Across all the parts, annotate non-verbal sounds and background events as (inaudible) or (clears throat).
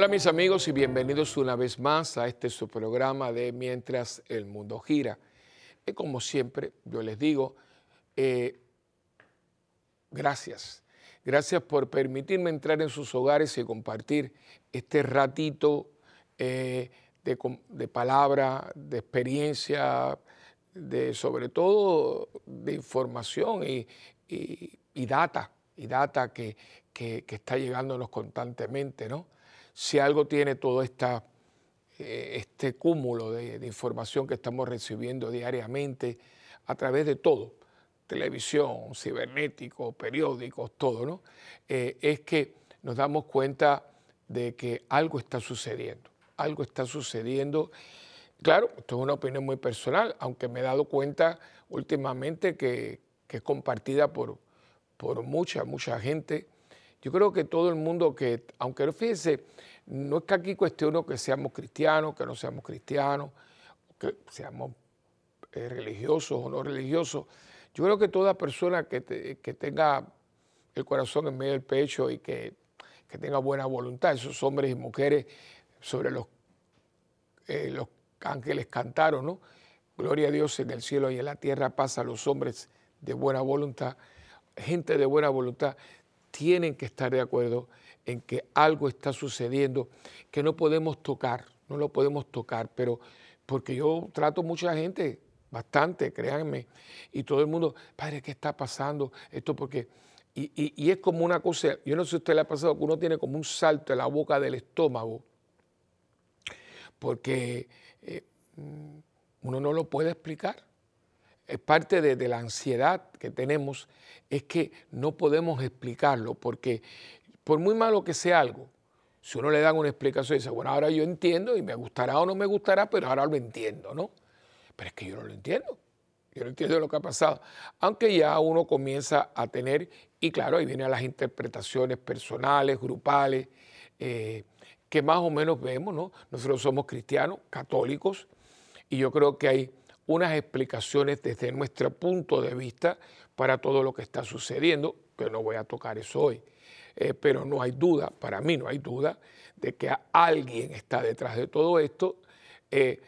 Hola mis amigos y bienvenidos una vez más a este su programa de Mientras el Mundo Gira. Y como siempre, yo les digo, eh, gracias. Gracias por permitirme entrar en sus hogares y compartir este ratito eh, de, palabra, de experiencia, de sobre todo de información y, data, y data que, que, que está llegándonos constantemente, ¿no? Si algo tiene todo eh, este cúmulo de, información que estamos recibiendo diariamente a través de todo, televisión, cibernético, periódicos, todo, ¿no? Eh, es que nos damos cuenta de que algo está sucediendo, algo está sucediendo. Claro, esto es una opinión muy personal, aunque me he dado cuenta últimamente que, que es compartida por, por mucha, mucha gente yo creo que todo el mundo que, aunque fíjense, no es que aquí cuestiono que seamos cristianos, que no seamos cristianos, que seamos eh, religiosos o no religiosos. Yo creo que toda persona que, tenga el corazón en medio del pecho y que, tenga buena voluntad, esos hombres y mujeres sobre los, eh, los ángeles cantaron, ¿no? Gloria a Dios en el cielo y en la tierra pasa a los hombres de buena voluntad, gente de buena voluntad tienen que estar de acuerdo en que algo está sucediendo que no podemos tocar, no lo podemos tocar, pero porque yo trato mucha gente, bastante, créanme, y todo el mundo, padre, ¿qué está pasando? Esto porque, y, es como una cosa, yo no sé si usted le ha pasado que uno tiene como un salto en la boca del estómago, porque eh, uno no lo puede explicar es parte de, la ansiedad que tenemos, es que no podemos explicarlo, porque por muy malo que sea algo, si uno le da una explicación dice, bueno, ahora yo entiendo y me gustará o no me gustará, pero ahora lo entiendo, ¿no? Pero es que yo no lo entiendo. Yo no entiendo lo que ha pasado. Aunque ya uno comienza a tener, y claro, ahí vienen las interpretaciones personales, grupales, eh, que más o menos vemos, ¿no? Nosotros somos cristianos, católicos, y yo creo que hay unas explicaciones desde nuestro punto de vista para todo lo que está sucediendo, que no voy a tocar eso hoy. Eh, pero no hay duda, para mí no hay duda, de que alguien está detrás de todo esto, eh,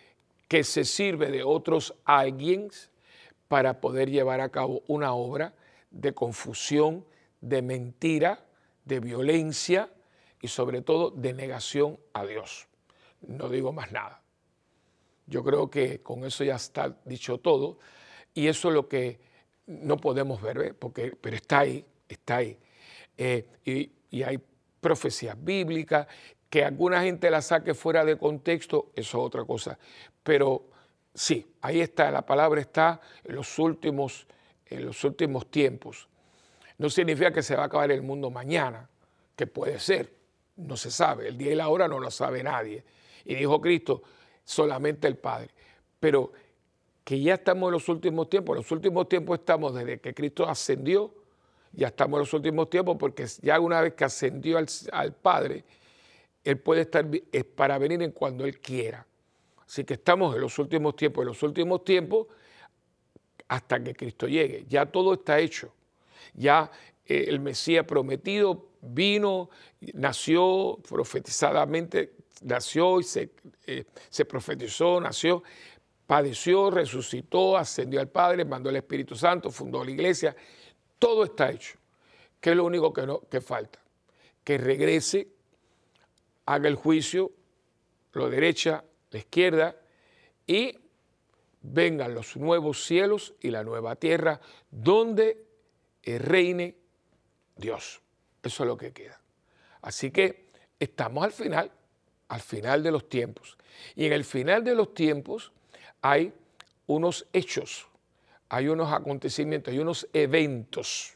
que se sirve de otros alguien para poder llevar a cabo una obra de confusión, de mentira, de violencia y sobre todo de negación a Dios. No digo más nada. Yo creo que con eso ya está dicho todo y eso es lo que no podemos ver, Porque, pero está ahí, está ahí. Eh, y, hay profecías bíblicas, que alguna gente la saque fuera de contexto, eso es otra cosa. Pero sí, ahí está, la palabra está en los últimos, en los últimos tiempos. No significa que se va a acabar el mundo mañana, que puede ser, no se sabe, el día y la hora no lo sabe nadie. Y dijo Cristo, solamente el Padre. Pero que ya estamos en los últimos tiempos, en los últimos tiempos estamos desde que Cristo ascendió, ya estamos en los últimos tiempos porque ya una vez que ascendió al, Padre, Él puede estar es para venir en cuando Él quiera. Así que estamos en los últimos tiempos, en los últimos tiempos hasta que Cristo llegue. Ya todo está hecho. Ya eh, el Mesías prometido vino, nació profetizadamente, nació y eh, se, profetizó, nació, padeció, resucitó, ascendió al Padre, mandó el Espíritu Santo, fundó la iglesia. Todo está hecho. ¿Qué es lo único que, no, que falta? Que regrese, haga el juicio, lo derecha, la izquierda, y vengan los nuevos cielos y la nueva tierra, donde reine Dios. Eso es lo que queda. Así que estamos al final al final de los tiempos. Y en el final de los tiempos hay unos hechos, hay unos acontecimientos, hay unos eventos.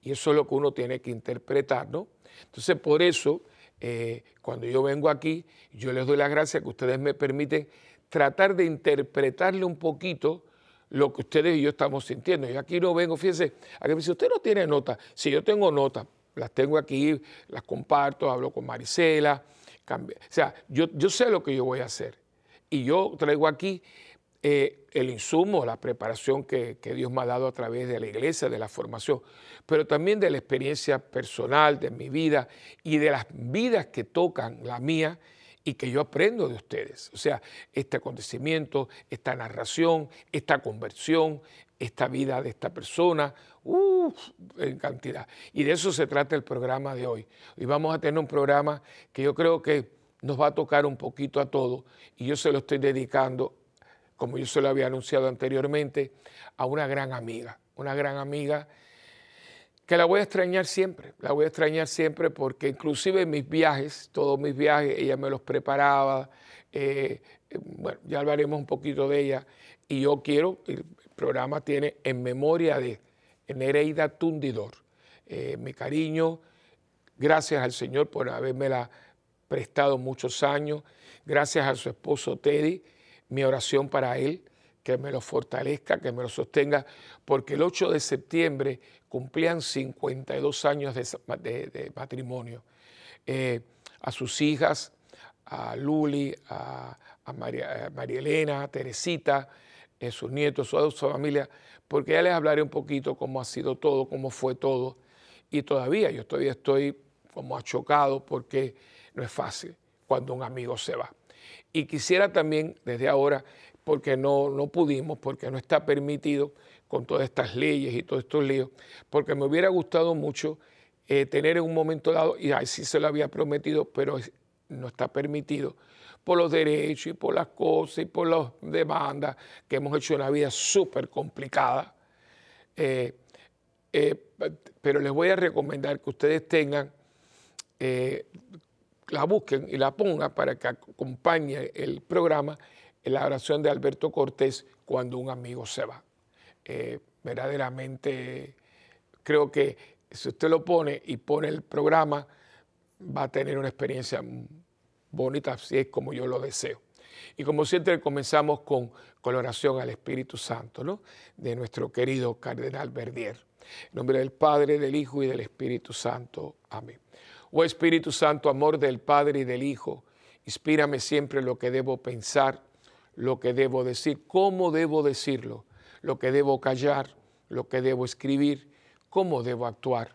Y eso es lo que uno tiene que interpretar, ¿no? Entonces, por eso, eh, cuando yo vengo aquí, yo les doy las gracias que ustedes me permiten tratar de interpretarle un poquito lo que ustedes y yo estamos sintiendo. Yo aquí no vengo, fíjense, a que si usted no tiene nota, si yo tengo notas, las tengo aquí, las comparto, hablo con Marisela, o sea, yo, yo sé lo que yo voy a hacer. Y yo traigo aquí eh, el insumo, la preparación que, Dios me ha dado a través de la iglesia, de la formación, pero también de la experiencia personal, de mi vida y de las vidas que tocan la mía y que yo aprendo de ustedes. O sea, este acontecimiento, esta narración, esta conversión, esta vida de esta persona, en cantidad. Y de eso se trata el programa de hoy. Hoy vamos a tener un programa que yo creo que nos va a tocar un poquito a todos y yo se lo estoy dedicando, como yo se lo había anunciado anteriormente, a una gran amiga, una gran amiga que la voy a extrañar siempre, la voy a extrañar siempre porque inclusive en mis viajes, todos mis viajes, ella me los preparaba, eh, eh, bueno, ya hablaremos un poquito de ella, y yo quiero, programa tiene en memoria de Nereida Tundidor, eh, mi cariño, gracias al Señor por habérmela prestado muchos años, gracias a su esposo Teddy, mi oración para él, que me lo fortalezca, que me lo sostenga, porque el 8 de septiembre cumplían 52 años de, matrimonio. Eh, a sus hijas, a Luli, a, María, Elena, Teresita, a eh, sus nietos, a su familia, porque ya les hablaré un poquito cómo ha sido todo, cómo fue todo. Y todavía, yo todavía estoy como achocado porque no es fácil cuando un amigo se va. Y quisiera también desde ahora porque no, no pudimos, porque no está permitido con todas estas leyes y todos estos líos, porque me hubiera gustado mucho eh, tener en un momento dado, y así se lo había prometido, pero no está permitido por los derechos y por las cosas y por las demandas que hemos hecho una vida súper complicada. Eh, eh, pero les voy a recomendar que ustedes tengan, la busquen y la pongan para que acompañe el programa la oración de Alberto Cortés cuando un amigo se va. Eh, verdaderamente creo que si usted lo pone y pone el programa, va a tener una experiencia bonita, así es como yo lo deseo. Y como siempre comenzamos con, con la oración al Espíritu Santo, ¿no? de nuestro querido Cardenal Verdier. En nombre del Padre, del Hijo y del Espíritu Santo. Amén. Oh Espíritu Santo, amor del Padre y del Hijo, inspírame siempre lo que debo pensar lo que debo decir, cómo debo decirlo, lo que debo callar, lo que debo escribir, cómo debo actuar,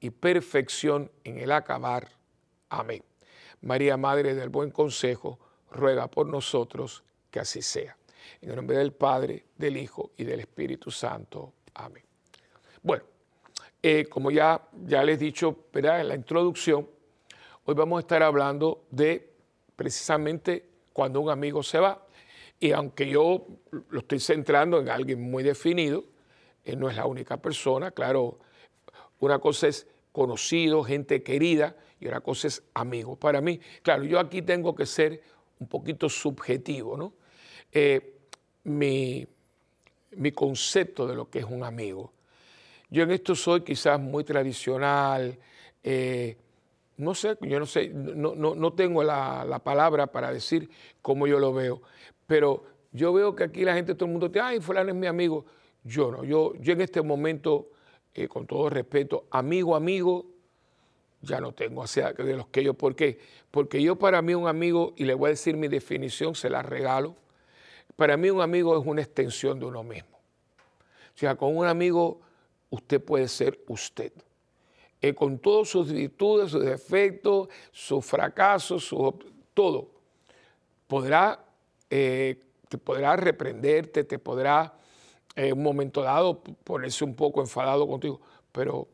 y perfección en el acabar. Amén. María, Madre del Buen Consejo, ruega por nosotros que así sea. En el nombre del Padre, del Hijo y del Espíritu Santo. Amén. Bueno, eh, como ya, ya les he dicho en la introducción, hoy vamos a estar hablando de precisamente cuando un amigo se va. Y aunque yo lo estoy centrando en alguien muy definido, él no es la única persona, claro, una cosa es conocido, gente querida, y otra cosa es amigo. Para mí, claro, yo aquí tengo que ser un poquito subjetivo, ¿no? Eh, mi, concepto de lo que es un amigo. Yo en esto soy quizás muy tradicional, eh, no sé, yo no sé, no, tengo la, la, palabra para decir cómo yo lo veo, pero yo veo que aquí la gente, todo el mundo dice, ay, fulano es mi amigo. Yo no, yo, yo en este momento, eh, con todo respeto, amigo, amigo, ya no tengo, o de los que yo, ¿por qué? Porque yo para mí un amigo, y le voy a decir mi definición, se la regalo, para mí un amigo es una extensión de uno mismo. O sea, con un amigo usted puede ser usted. Eh, con todas sus virtudes, sus defectos, sus fracasos, su, todo. Podrá eh, te podrá reprenderte, te podrá en un momento dado ponerse un poco enfadado contigo, pero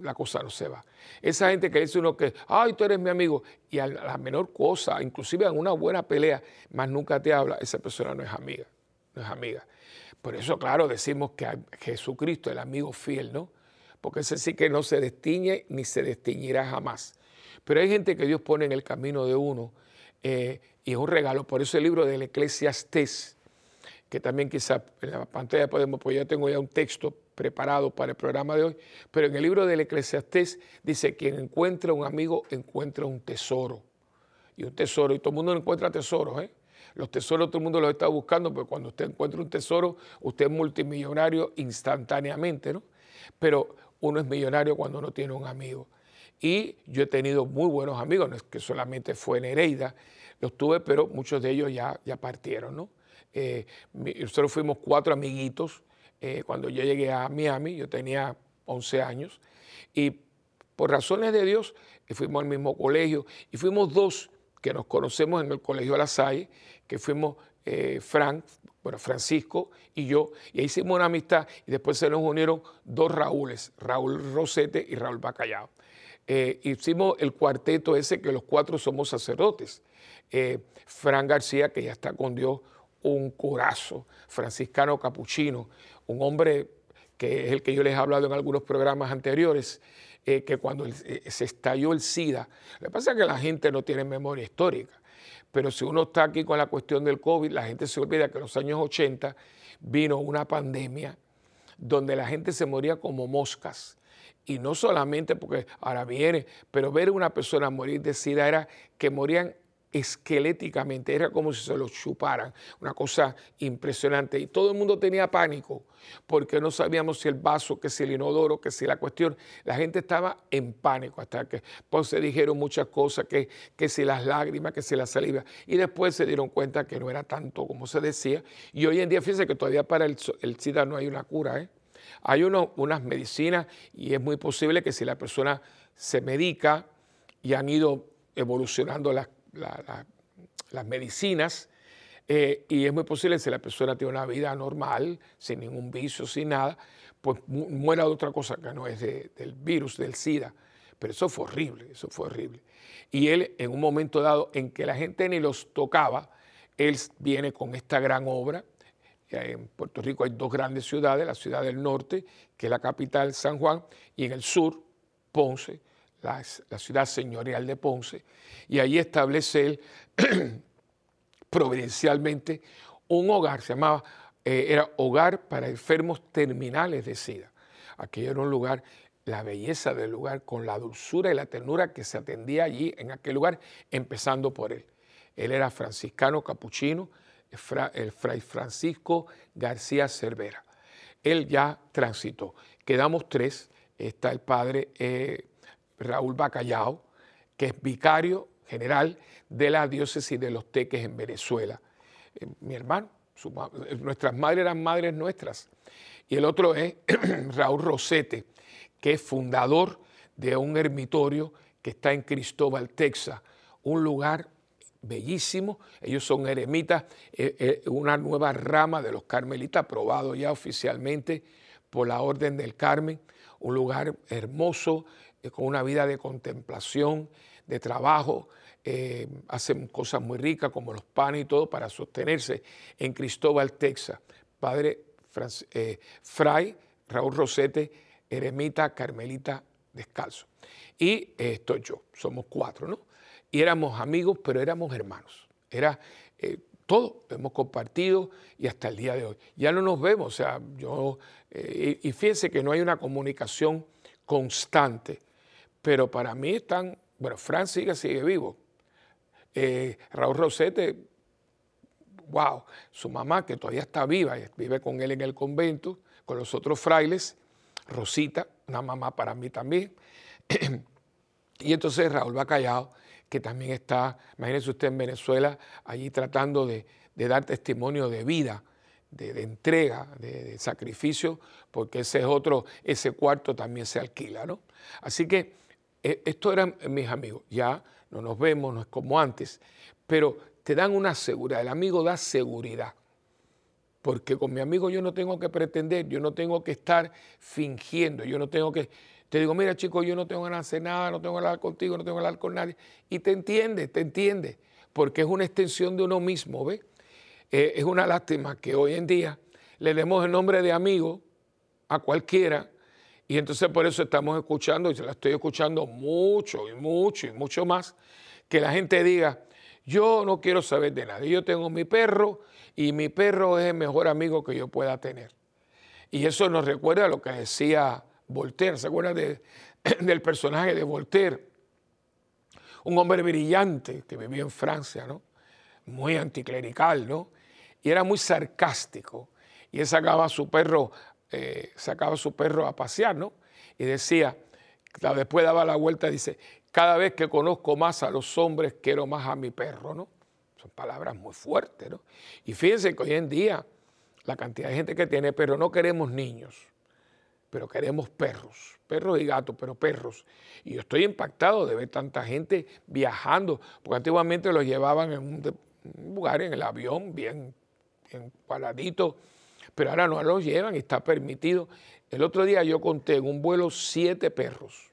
la cosa no se va. Esa gente que dice uno que, ay, tú eres mi amigo, y a la menor cosa, inclusive en una buena pelea, más nunca te habla, esa persona no es amiga, no es amiga. Por eso, claro, decimos que Jesucristo, el amigo fiel, ¿no? Porque ese sí que no se destiñe ni se destiñirá jamás. Pero hay gente que Dios pone en el camino de uno eh, y es un regalo. Por eso el libro del Eclesiastés que también quizá en la pantalla podemos, pues ya tengo ya un texto preparado para el programa de hoy, pero en el libro del Eclesiastés dice, quien encuentra un amigo encuentra un tesoro. Y un tesoro, y todo el mundo encuentra tesoros, ¿eh? Los tesoros todo el mundo los está buscando, pero cuando usted encuentra un tesoro, usted es multimillonario instantáneamente, ¿no? Pero uno es millonario cuando no tiene un amigo. Y yo he tenido muy buenos amigos, no es que solamente fue en Hereida, los tuve, pero muchos de ellos ya, ya partieron, ¿no? Eh, nosotros fuimos cuatro amiguitos eh, cuando yo llegué a Miami, yo tenía 11 años, y por razones de Dios eh, fuimos al mismo colegio, y fuimos dos que nos conocemos en el Colegio La Salle, que fuimos Frank, bueno, Francisco y yo, y ahí hicimos una amistad, y después se nos unieron dos Raúles, Raúl Rosete y Raúl Bacallao. hicimos el cuarteto ese que los cuatro somos sacerdotes. Fran García, que ya está con Dios, un curazo, franciscano capuchino, un hombre que es el que yo les he hablado en algunos programas anteriores, eh, que cuando eh, se estalló el SIDA, lo que pasa es que la gente no tiene memoria histórica, pero si uno está aquí con la cuestión del COVID, la gente se olvida que en los años 80 vino una pandemia donde la gente se moría como moscas. Y no solamente porque ahora viene, pero ver una persona morir de SIDA era que morían esqueléticamente, era como si se los chuparan, una cosa impresionante. Y todo el mundo tenía pánico porque no sabíamos si el vaso, que si el inodoro, que si la cuestión, la gente estaba en pánico hasta que pues, se dijeron muchas cosas, que, que si las lágrimas, que si la saliva, y después se dieron cuenta que no era tanto como se decía. Y hoy en día, fíjense que todavía para el, el SIDA no hay una cura, ¿eh? Hay unas medicinas y es muy posible que si la persona se medica y han ido evolucionando las las medicinas eh, y es muy posible si la persona tiene una vida normal, sin ningún vicio, sin nada, pues muera de otra cosa que no es del virus, del SIDA. Pero eso fue horrible, eso fue horrible. Y él, en un momento dado en que la gente ni los tocaba, él viene con esta gran obra. En Puerto Rico hay dos grandes ciudades, la ciudad del norte, que es la capital, San Juan, y en el sur, Ponce, la, ciudad señorial de Ponce, y allí establece él (clears throat) providencialmente un hogar, se llamaba, eh, era hogar para enfermos terminales de SIDA. Aquello era un lugar, la belleza del lugar, con la dulzura y la ternura que se atendía allí en aquel lugar, empezando por él. Él era franciscano capuchino, el fray Francisco García Cervera. Él ya transitó. Quedamos tres. Está el padre eh, Raúl Bacallao, que es vicario general de la diócesis de Los Teques en Venezuela. Eh, mi hermano, eh, nuestras madres eran madres nuestras. Y el otro es (clears throat) Raúl Rosete, que es fundador de un ermitorio que está en Cristóbal, Texas, un lugar bellísimo. Ellos son eremitas, eh, una nueva rama de los carmelitas, aprobado ya oficialmente por la Orden del Carmen, un lugar hermoso, con una vida de contemplación, de trabajo, eh, hacen cosas muy ricas como los panes y todo para sostenerse en Cristóbal, Texas. Padre eh, Fray Raúl Rosete, eremita carmelita descalzo. Y estoy yo, somos cuatro, ¿no? Y éramos amigos, pero éramos hermanos. Era eh, todo, hemos compartido y hasta el día de hoy. Ya no nos vemos, o sea, yo, y fíjense que no hay una comunicación constante pero para mí están, bueno, Fran sigue, sigue vivo. Eh, Raúl Rosete, wow, su mamá que todavía está viva, vive con él en el convento, con los otros frailes, Rosita, una mamá para mí también. (clears throat) y entonces Raúl Bacallao, que también está, imagínese usted en Venezuela, allí tratando de, dar testimonio de vida, de, entrega, de, de, sacrificio, porque ese es otro, ese cuarto también se alquila, ¿no? Así que estos eran mis amigos, ya no nos vemos, no es como antes, pero te dan una seguridad, el amigo da seguridad, porque con mi amigo yo no tengo que pretender, yo no tengo que estar fingiendo, yo no tengo que, te digo, mira chico, yo no tengo ganas de hacer nada, no tengo que hablar contigo, no tengo que hablar con nadie, y te entiende, te entiende, porque es una extensión de uno mismo, ¿ves? Eh, es una lástima que hoy en día le demos el nombre de amigo a cualquiera y entonces por eso estamos escuchando, y se la estoy escuchando mucho y mucho y mucho más, que la gente diga, Yo no quiero saber de nadie. Yo tengo mi perro y mi perro es el mejor amigo que yo pueda tener. Y eso nos recuerda a lo que decía Voltaire. ¿Se acuerdan (clears throat) del personaje de Voltaire? Un hombre brillante que vivía en Francia, ¿no? Muy anticlerical, ¿no? Y era muy sarcástico. Y él sacaba a su perro, eh, sacaba a su perro a pasear, ¿no? Y decía, después daba la vuelta y dice, cada vez que conozco más a los hombres, quiero más a mi perro, ¿no? Son palabras muy fuertes, ¿no? Y fíjense que hoy en día la cantidad de gente que tiene perros, no queremos niños, pero queremos perros, perros y gatos, pero perros. Y yo estoy impactado de ver tanta gente viajando, porque antiguamente los llevaban en un, lugar, en el avión, bien, bien paradito, pero ahora no los llevan está permitido. El otro día yo conté en un vuelo siete perros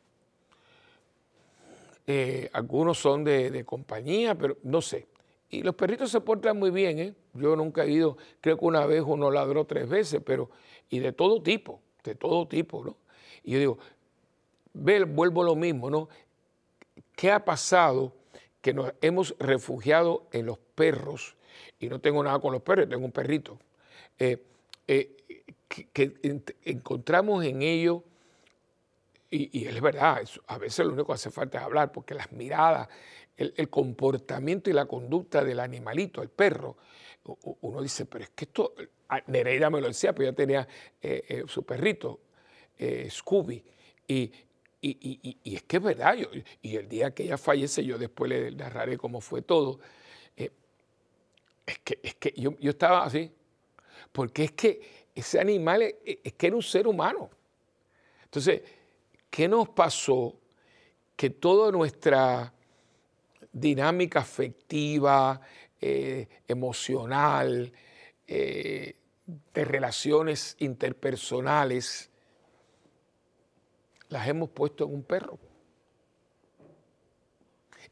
eh, algunos son de, compañía, pero no sé. Y los perritos se portan muy bien, ¿eh? Yo nunca he ido, creo que una vez uno ladró tres veces, pero, y de todo tipo, de todo tipo, ¿no? Y yo digo, ve, vuelvo lo mismo, ¿no? ¿Qué ha pasado que nos hemos refugiado en los perros? Y no tengo nada con los perros, tengo un perrito. Eh, eh, que, encontramos en ellos y, es verdad, a veces lo único que hace falta es hablar, porque las miradas, el, comportamiento y la conducta del animalito, el perro, uno dice, pero es que esto, Nereida me lo decía, pues ya tenía eh, eh, su perrito, Scooby, y, es que es verdad, y el día que ella fallece, yo después le narraré cómo fue todo, es que, es que yo, yo, estaba así, porque es que ese animal es que era un ser humano. Entonces, ¿Qué nos pasó? Que toda nuestra dinámica afectiva, eh, emocional, eh, de relaciones interpersonales, las hemos puesto en un perro.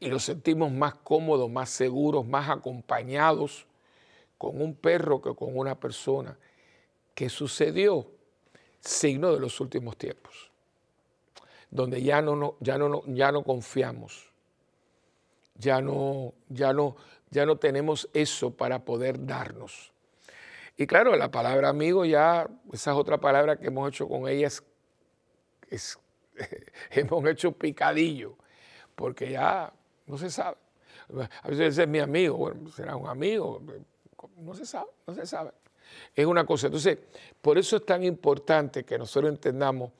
Y nos sentimos más cómodos, más seguros, más acompañados con un perro que con una persona. ¿Qué sucedió? Signo de los últimos tiempos donde ya no, ya no, ya no confiamos, ya no, ya, no, ya no tenemos eso para poder darnos. Y claro, la palabra amigo ya, esa es otra palabra que hemos hecho con ella, (laughs) hemos hecho picadillo, porque ya no se sabe. A veces es mi amigo, bueno, será un amigo, no se sabe, no se sabe. Es una cosa. Entonces, por eso es tan importante que nosotros entendamos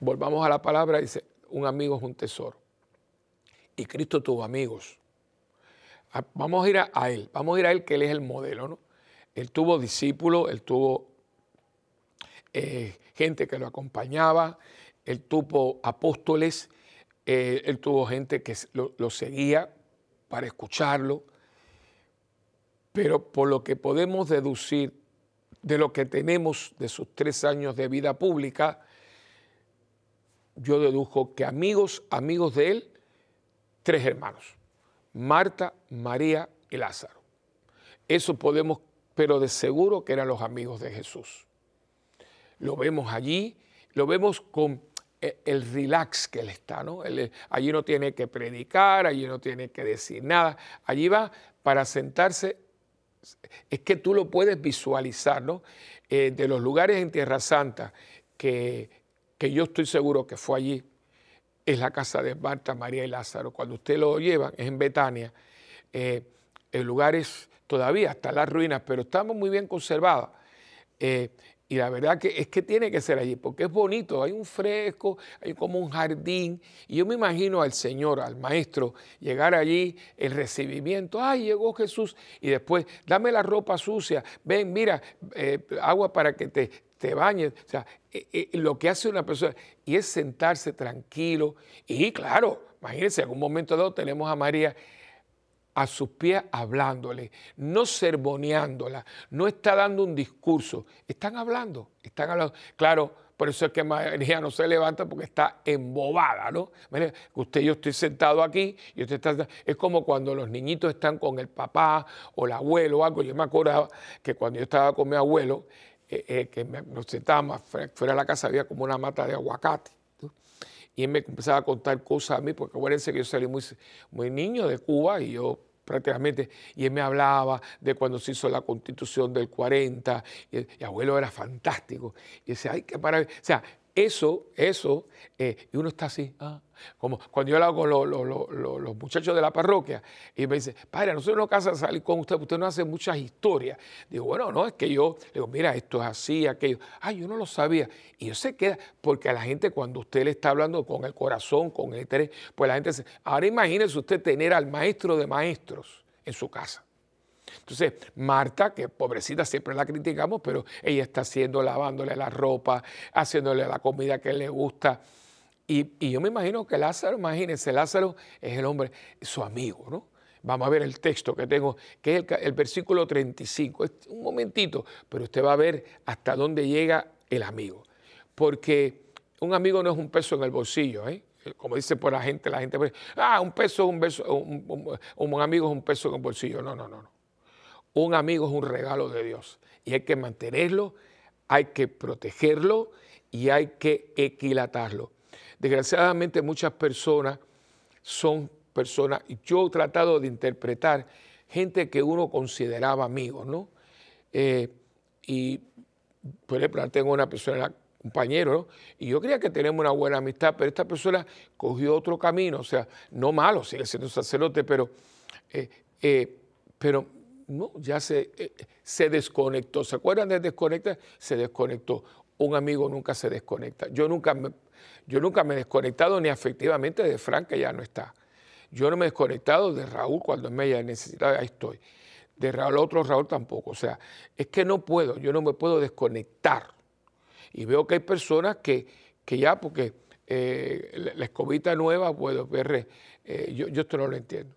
Volvamos a la palabra, dice, un amigo es un tesoro. Y Cristo tuvo amigos. Ah, vamos a ir a, Él, vamos a ir a Él que Él es el modelo, ¿no? Él tuvo discípulos, Él tuvo eh, gente que lo acompañaba, Él tuvo apóstoles, eh, Él tuvo gente que lo, lo seguía para escucharlo. Pero por lo que podemos deducir de lo que tenemos de sus tres años de vida pública, yo dedujo que amigos, amigos de él, tres hermanos, Marta, María y Lázaro. Eso podemos, pero de seguro que eran los amigos de Jesús. Lo vemos allí, lo vemos con e, el relax que él está, ¿no? allí no tiene que predicar, allí no tiene que decir nada, allí va para sentarse. Es que tú lo puedes visualizar, ¿no? Eh, de los lugares en Tierra Santa que que yo estoy seguro que fue allí, es la casa de Marta, María y Lázaro. Cuando usted lo lleva, es en Betania. Eh, el lugar es todavía, hasta las ruinas, pero estamos muy bien conservadas. Eh, y la verdad que es que tiene que ser allí, porque es bonito, hay un fresco, hay como un jardín. Y yo me imagino al Señor, al Maestro, llegar allí, el recibimiento, ay, llegó Jesús, y después, dame la ropa sucia, ven, mira, eh, agua para que te, te bañes. O sea, eh, eh, lo que hace una persona y es sentarse tranquilo. Y claro, imagínense, en un momento dado tenemos a María a sus pies hablándole, no sermoneándola, no está dando un discurso, están hablando, están hablando. Claro, por eso es que María no se levanta porque está embobada, ¿no? Usted, yo estoy sentado aquí y usted está... Es como cuando los niñitos están con el papá o el abuelo o algo. Yo me acordaba que cuando yo estaba con mi abuelo, eh, eh, que nos sentábamos fuera de la casa, había como una mata de aguacate. Y él me empezaba a contar cosas a mí, porque acuérdense que yo salí muy, muy niño de Cuba y yo prácticamente, y él me hablaba de cuando se hizo la constitución del 40, y, y abuelo era fantástico, y decía, ay, qué maravilla. O sea, eso, eso, eh, y uno está así, ah, como cuando yo hablo con los muchachos de la parroquia, y me dice, padre, nosotros no casa salir con usted, usted no hace muchas historias. Digo, bueno, no, es que yo, digo, mira, esto es así, aquello. Ay, yo no lo sabía. Y yo se queda, porque a la gente cuando usted le está hablando con el corazón, con el interés, pues la gente dice, ahora imagínese usted tener al maestro de maestros en su casa. Entonces, Marta, que pobrecita siempre la criticamos, pero ella está haciendo, lavándole la ropa, haciéndole la comida que le gusta. Y, yo me imagino que Lázaro, imagínense, Lázaro es el hombre, su amigo, ¿no? Vamos a ver el texto que tengo, que es el, versículo 35. Es un momentito, pero usted va a ver hasta dónde llega el amigo. Porque un amigo no es un peso en el bolsillo, ¿eh? como dice por la gente, la gente, ah, un peso, un, beso, un amigo es un peso en el bolsillo. No, no, no, no. Un amigo es un regalo de Dios y hay que mantenerlo, hay que protegerlo y hay que equilatarlo. Desgraciadamente muchas personas son personas, yo he tratado de interpretar gente que uno consideraba amigos, ¿no? Eh, y, por ejemplo, tengo una persona, compañero, ¿no? y yo creía que tenemos una buena amistad, pero esta persona cogió otro camino, o sea, no malo, sigue siendo sacerdote, pero, eh, eh, pero no, ya se, eh, se desconectó. ¿Se acuerdan de desconectar? Se desconectó. Un amigo nunca se desconecta. Yo nunca me, yo nunca me he desconectado ni afectivamente de Frank, que ya no está. Yo no me he desconectado de Raúl cuando me haya necesitado, ahí estoy. De Raúl, otro Raúl tampoco. O sea, es que no puedo, yo no me puedo desconectar. Y veo que hay personas que, que ya, porque eh, la, escobita nueva, eh, yo, yo esto no lo entiendo.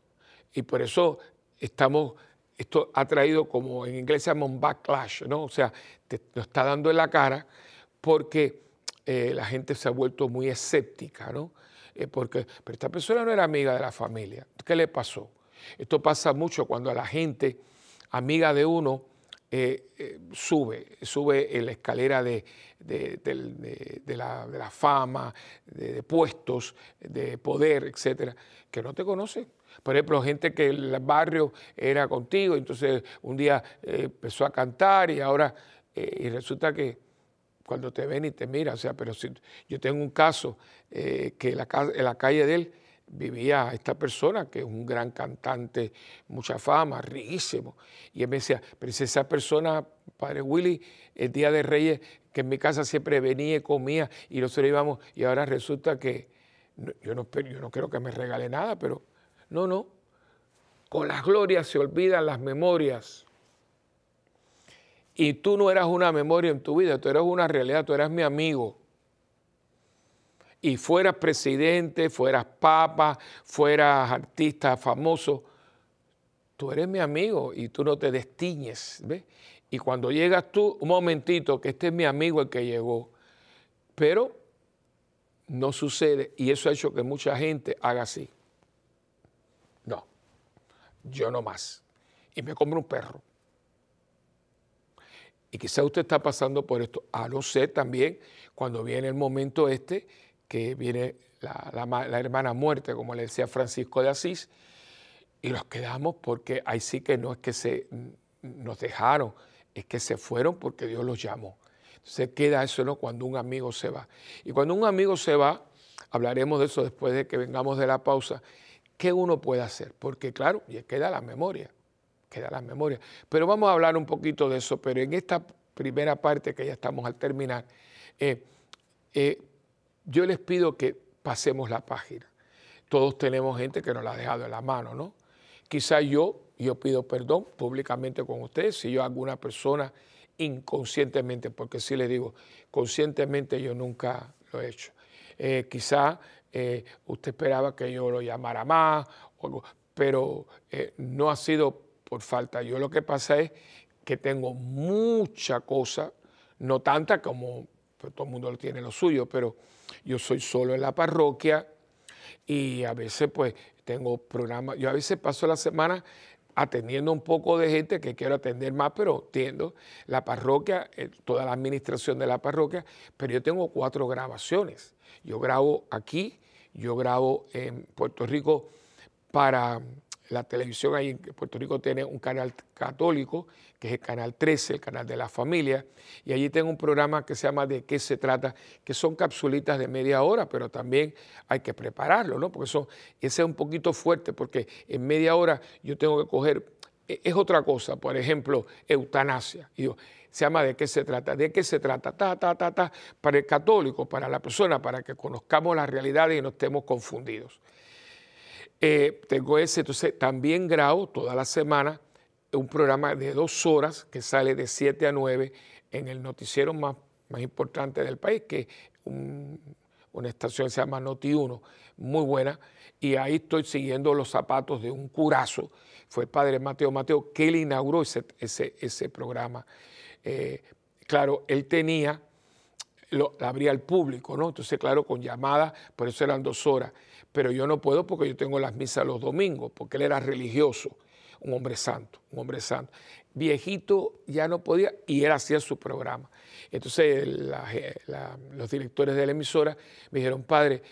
Y por eso estamos esto ha traído, como en inglés se llama un backlash, ¿no? O sea, te lo está dando en la cara porque eh, la gente se ha vuelto muy escéptica, ¿no? Eh, porque, pero esta persona no era amiga de la familia. ¿Qué le pasó? Esto pasa mucho cuando la gente, amiga de uno, eh, sube, sube en la escalera de, la, la, fama, de, puestos, de poder, etcétera, que no te conocen por ejemplo, gente que el barrio era contigo, entonces un día eh, empezó a cantar y ahora, eh, y resulta que cuando te ven y te miran, o sea, pero si yo tengo un caso eh, que la, en la calle de él vivía esta persona que es un gran cantante, mucha fama, riquísimo. Y él me decía, pero si esa persona, padre Willy, el día de Reyes, que en mi casa siempre venía y comía y nosotros íbamos, y ahora resulta que yo no, yo no creo que me regale nada, pero no, no. Con las glorias se olvidan las memorias. Y tú no eras una memoria en tu vida, tú eras una realidad, tú eras mi amigo. Y fueras presidente, fueras papa, fueras artista famoso, tú eres mi amigo y tú no te destiñes. ¿ves? Y cuando llegas tú, un momentito, que este es mi amigo el que llegó. Pero no sucede y eso ha hecho que mucha gente haga así yo no más. Y me compro un perro. Y quizá usted está pasando por esto. A no ser también cuando viene el momento este, que viene la, hermana muerte, como le decía Francisco de Asís, y los quedamos porque ahí sí que no es que se nos dejaron, es que se fueron porque Dios los llamó. Se queda eso ¿no? cuando un amigo se va. Y cuando un amigo se va, hablaremos de eso después de que vengamos de la pausa, ¿qué uno puede hacer? Porque claro, queda la memoria, queda la memoria. Pero vamos a hablar un poquito de eso, pero en esta primera parte que ya estamos al terminar, eh, eh, yo les pido que pasemos la página. Todos tenemos gente que nos la ha dejado en la mano, ¿no? Quizá yo, yo pido perdón públicamente con ustedes si yo alguna persona inconscientemente, porque sí les digo, conscientemente yo nunca lo he hecho. Eh, quizá eh, usted esperaba que yo lo llamara más, pero eh, no ha sido por falta. Yo lo que pasa es que tengo mucha cosa, no tanta como pues, todo el mundo tiene lo suyo, pero yo soy solo en la parroquia y a veces pues tengo programas, yo a veces paso la semana atendiendo un poco de gente que quiero atender más, pero atiendo la parroquia, eh, toda la administración de la parroquia, pero yo tengo cuatro grabaciones. Yo grabo aquí, yo grabo en Puerto Rico para la televisión ahí en Puerto Rico tiene un canal católico, que es el canal 13, el canal de la familia, y allí tengo un programa que se llama ¿De qué se trata? que son capsulitas de media hora, pero también hay que prepararlo, ¿no? Porque eso, ese es un poquito fuerte, porque en media hora yo tengo que coger, es otra cosa, por ejemplo, eutanasia. Se llama ¿De qué se trata? ¿De qué se trata? Ta, ta, ta, ta, para el católico, para la persona, para que conozcamos la realidad y no estemos confundidos. Eh, tengo ese, entonces también grabo toda la semana un programa de dos horas que sale de 7 a 9 en el noticiero más, más importante del país, que es una estación que se llama Noti1, muy buena, y ahí estoy siguiendo los zapatos de un curazo, fue padre Mateo Mateo, que él inauguró ese, ese, programa. Eh, claro, él tenía, lo abría al público, ¿no? Entonces, claro, con llamadas, por eso eran dos horas pero yo no puedo porque yo tengo las misas los domingos, porque él era religioso, un hombre santo, un hombre santo. Viejito ya no podía y él hacía su programa. Entonces los directores de la emisora me dijeron, padre,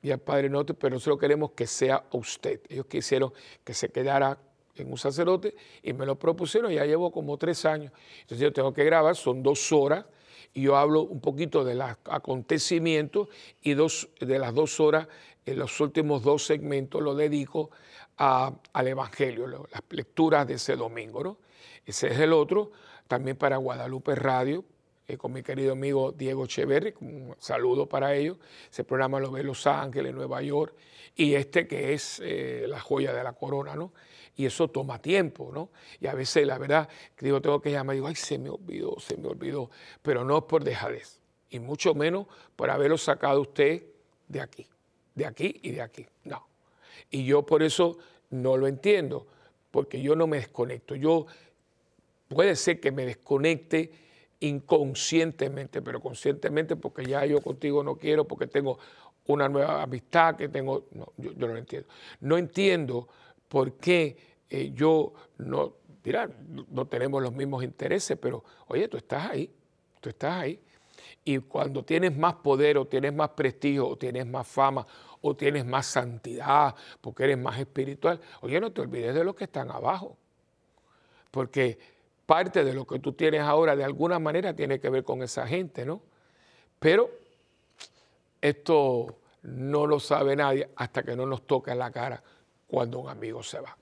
ya padre no, pero nosotros queremos que sea usted. Ellos quisieron que se quedara en un sacerdote y me lo propusieron, ya llevo como tres años. Entonces yo tengo que grabar, son dos horas y yo hablo un poquito de los acontecimientos y dos, de las dos horas en los últimos dos segmentos lo dedico al Evangelio, las lecturas de ese domingo. ¿no? Ese es el otro, también para Guadalupe Radio, eh, con mi querido amigo Diego Echeverri, un saludo para ellos. Ese programa lo ve Los Ángeles, Nueva York, y este que es eh, la joya de la corona, ¿no? Y eso toma tiempo, ¿no? Y a veces, la verdad, digo, tengo que llamar, digo, ay, se me olvidó, se me olvidó, pero no es por dejadez, y mucho menos por haberlo sacado usted de aquí de aquí y de aquí. No. Y yo por eso no lo entiendo, porque yo no me desconecto. Yo puede ser que me desconecte inconscientemente, pero conscientemente porque ya yo contigo no quiero, porque tengo una nueva amistad que tengo, no, yo, no lo entiendo. No entiendo por qué eh, yo no, mira, no tenemos los mismos intereses, pero oye, tú estás ahí, tú estás ahí. Y cuando tienes más poder o tienes más prestigio o tienes más fama o tienes más santidad porque eres más espiritual. Oye, no te olvides de los que están abajo, porque parte de lo que tú tienes ahora de alguna manera tiene que ver con esa gente, ¿no? Pero esto no lo sabe nadie hasta que no nos toca en la cara cuando un amigo se va.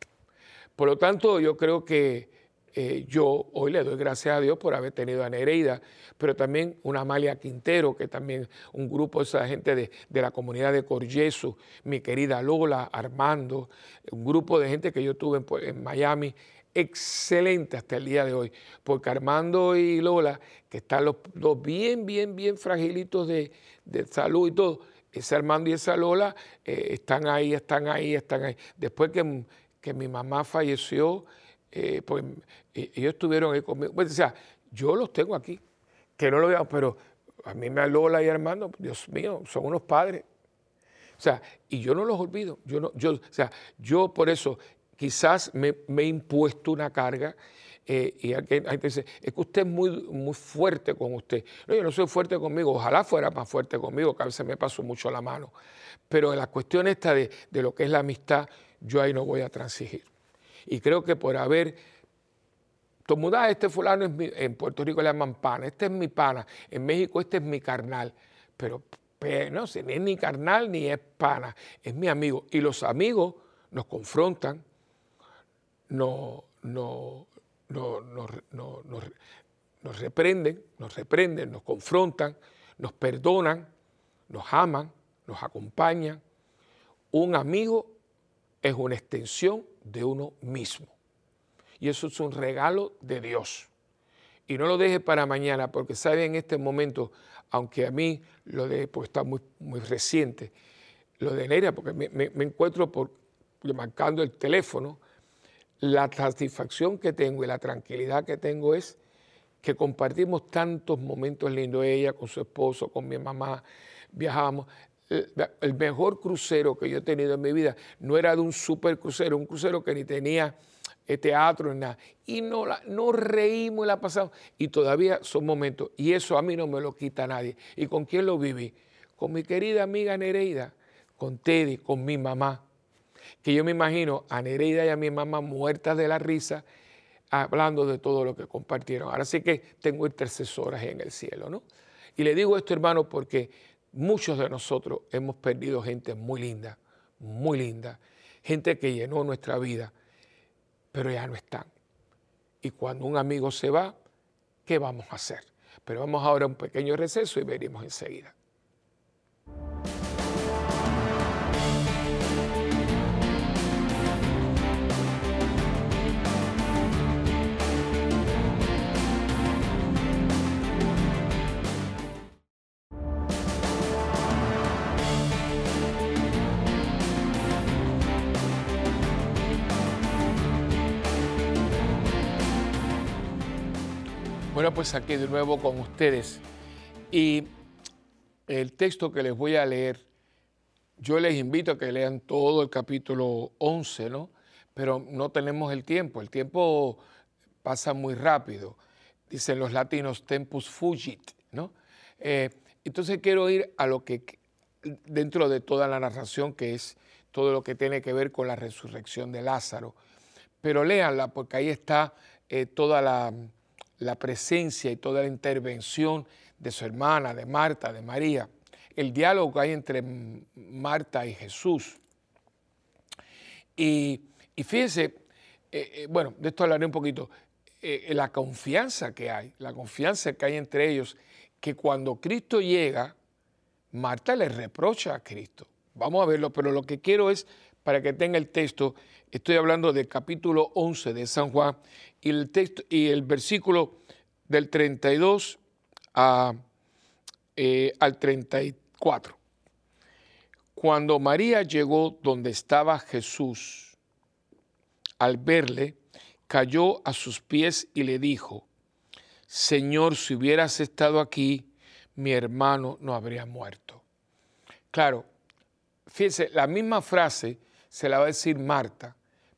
Por lo tanto, yo creo que eh, yo hoy le doy gracias a Dios por haber tenido a Nereida, pero también una Amalia Quintero, que también un grupo de esa gente de, la comunidad de Coryesu, mi querida Lola, Armando, un grupo de gente que yo tuve en, Miami, excelente hasta el día de hoy, porque Armando y Lola, que están los dos bien, bien, bien fragilitos de, salud y todo, ese Armando y esa Lola eh, están ahí, están ahí, están ahí. Después que, que mi mamá falleció, eh, pues ellos estuvieron ahí conmigo. O sea, yo los tengo aquí, que no lo vean, pero a mí me Lola y Armando, Dios mío, son unos padres. O sea, y yo no los olvido. Yo no, yo, o sea, yo por eso quizás me, he impuesto una carga eh, y alguien, dice, es que usted es muy, muy fuerte con usted. No, yo no soy fuerte conmigo, ojalá fuera más fuerte conmigo, que a veces me paso mucho la mano. Pero en la cuestión esta de, de lo que es la amistad, yo ahí no voy a transigir. Y creo que por haber tomudado este fulano en Puerto Rico le llaman pana, este es mi pana, en México este es mi carnal, pero no sé, ni es ni carnal ni es pana, es mi amigo. Y los amigos nos confrontan, nos, nos, nos reprenden, nos reprenden, nos confrontan, nos perdonan, nos aman, nos acompañan. Un amigo es una extensión de uno mismo. Y eso es un regalo de Dios. Y no lo deje para mañana, porque sabe en este momento, aunque a mí lo de, pues está muy, muy reciente, lo de Nerea, porque me, encuentro por, marcando el teléfono, la satisfacción que tengo y la tranquilidad que tengo es que compartimos tantos momentos lindos, ella con su esposo, con mi mamá, viajábamos el mejor crucero que yo he tenido en mi vida no era de un super crucero, un crucero que ni tenía eh, teatro ni nada. Y no reímos y la pasamos. Y todavía son momentos. Y eso a mí no me lo quita nadie. ¿Y con quién lo viví? Con mi querida amiga Nereida, con Teddy, con mi mamá. que yo me imagino a Nereida y a mi mamá muertas de la risa hablando de todo lo que compartieron. Ahora sí que tengo intercesoras en el cielo, ¿no? Y le digo esto, hermano, porque muchos de nosotros hemos perdido gente muy linda, muy linda, gente que llenó nuestra vida, pero ya no están. Y cuando un amigo se va, ¿qué vamos a hacer? Pero vamos ahora a un pequeño receso y veremos enseguida. Pues aquí de nuevo con ustedes. Y el texto que les voy a leer, yo les invito a que lean todo el capítulo 11, ¿no? Pero no tenemos el tiempo, el tiempo pasa muy rápido. Dicen los latinos tempus fugit, ¿no? Eh, entonces quiero ir a lo que dentro de toda la narración que es todo lo que tiene que ver con la resurrección de Lázaro. Pero léanla porque ahí está eh, toda la la presencia y toda la intervención de su hermana, de Marta, de María, el diálogo que hay entre Marta y Jesús. Y, fíjense, eh, eh, bueno, de esto hablaré un poquito, eh, la confianza que hay, la confianza que hay entre ellos, que cuando Cristo llega, Marta le reprocha a Cristo. Vamos a verlo, pero lo que quiero es, para que tenga el texto, estoy hablando del capítulo 11 de San Juan, y el, texto, y el versículo del 32 eh, al 34. Cuando María llegó donde estaba Jesús, al verle, cayó a sus pies y le dijo, Señor, si hubieras estado aquí, mi hermano no habría muerto. Claro, fíjense, la misma frase se la va a decir Marta,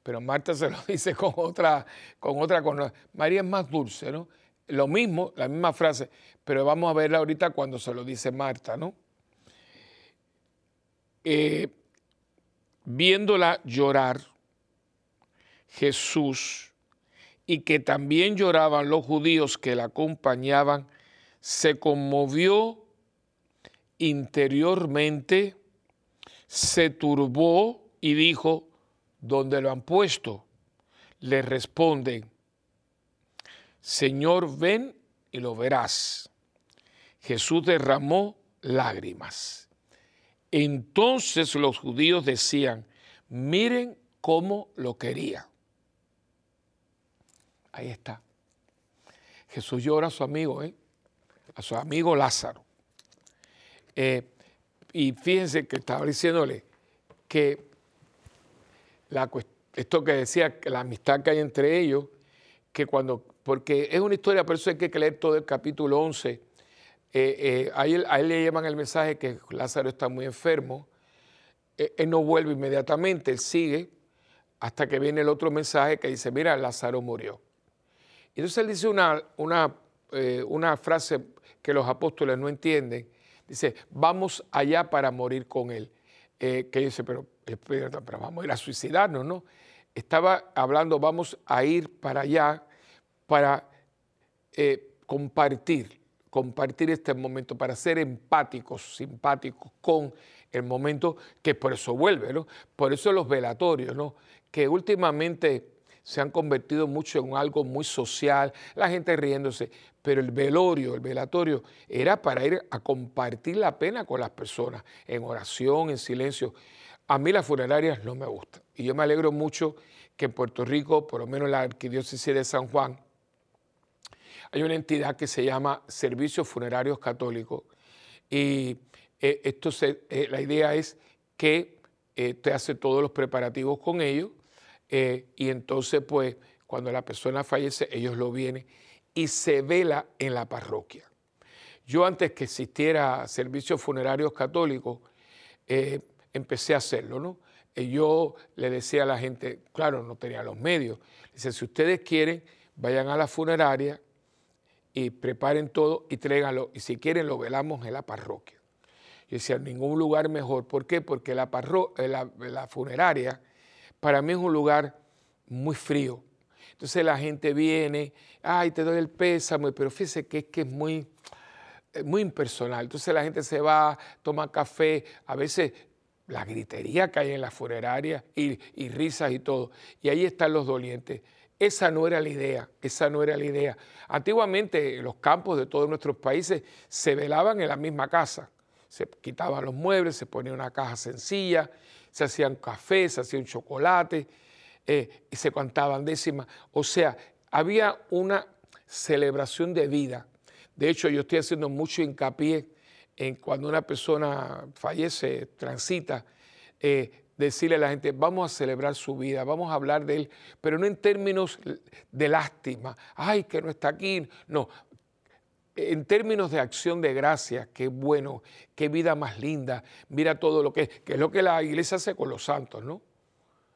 pero Marta se lo (laughs) dice con otra, con otra, con María es más dulce, ¿no? Lo mismo, la misma frase, pero vamos a verla ahorita cuando se lo dice Marta, ¿no? Eh, viéndola llorar, Jesús, y que también lloraban los judíos que la acompañaban, se conmovió interiormente, se turbó y dijo, donde lo han puesto, le responden, Señor, ven y lo verás. Jesús derramó lágrimas. Entonces los judíos decían, miren cómo lo quería. Ahí está. Jesús llora a su amigo, ¿eh? a su amigo Lázaro. Eh, y fíjense que estaba diciéndole que esto que decía, la amistad que hay entre ellos, que cuando, porque es una historia, por eso hay que leer todo el capítulo 11. Eh, eh, a, él, le llevan el mensaje que Lázaro está muy enfermo. Eh, él no vuelve inmediatamente, él sigue hasta que viene el otro mensaje que dice, mira, Lázaro murió. Entonces él dice una, una, una frase que los apóstoles no entienden. Dice, vamos allá para morir con él. que dice, pero pero vamos a ir a suicidarnos, ¿no? Estaba hablando, vamos a ir para allá para eh, compartir, compartir este momento, para ser empáticos, simpáticos con el momento que por eso vuelve, ¿no? Por eso los velatorios, ¿no? Que últimamente se han convertido mucho en algo muy social, la gente riéndose, pero el velorio, el velatorio, era para ir a compartir la pena con las personas, en oración, en silencio. A mí las funerarias no me gustan. Y yo me alegro mucho que en Puerto Rico, por lo menos en la Arquidiócesis de San Juan, hay una entidad que se llama Servicios Funerarios Católicos. Y eh, esto eh, la idea es que eh, te hace todos los preparativos con ellos. y entonces, pues, cuando la persona fallece, ellos lo vienen y se vela en la parroquia. Yo antes que existiera servicios funerarios católicos, empecé a hacerlo, ¿no? Y yo le decía a la gente, claro, no tenía los medios, dice, si ustedes quieren, vayan a la funeraria y preparen todo y tráiganlo, y si quieren lo velamos en la parroquia. Yo decía, ningún lugar mejor. ¿Por qué? Porque la, parro eh, la, funeraria para mí es un lugar muy frío. Entonces la gente viene, ay, te doy el pésame, pero fíjese que es que es muy, muy impersonal. Entonces la gente se va, toma café, a veces la gritería que hay en la funeraria y, risas y todo. Y ahí están los dolientes. Esa no era la idea, esa no era la idea. Antiguamente los campos de todos nuestros países se velaban en la misma casa. Se quitaban los muebles, se ponía una caja sencilla, se hacían cafés, se hacía un chocolate, eh, y se contaban décimas. O sea, había una celebración de vida. De hecho, yo estoy haciendo mucho hincapié cuando una persona fallece, transita, eh, decirle a la gente, vamos a celebrar su vida, vamos a hablar de él, pero no en términos de lástima, ay, que no está aquí, no, en términos de acción de gracia, qué bueno, qué vida más linda, mira todo lo que es, que es lo que la iglesia hace con los santos, ¿no?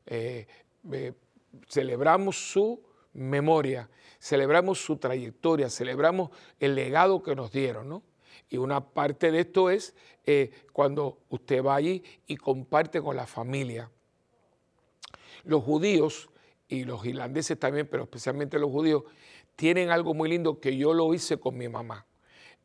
Eh, celebramos su memoria, celebramos su trayectoria, celebramos el legado que nos dieron, ¿no? Y una parte de esto es eh, cuando usted va allí y comparte con la familia. Los judíos y los irlandeses también, pero especialmente los judíos, tienen algo muy lindo que yo lo hice con mi mamá.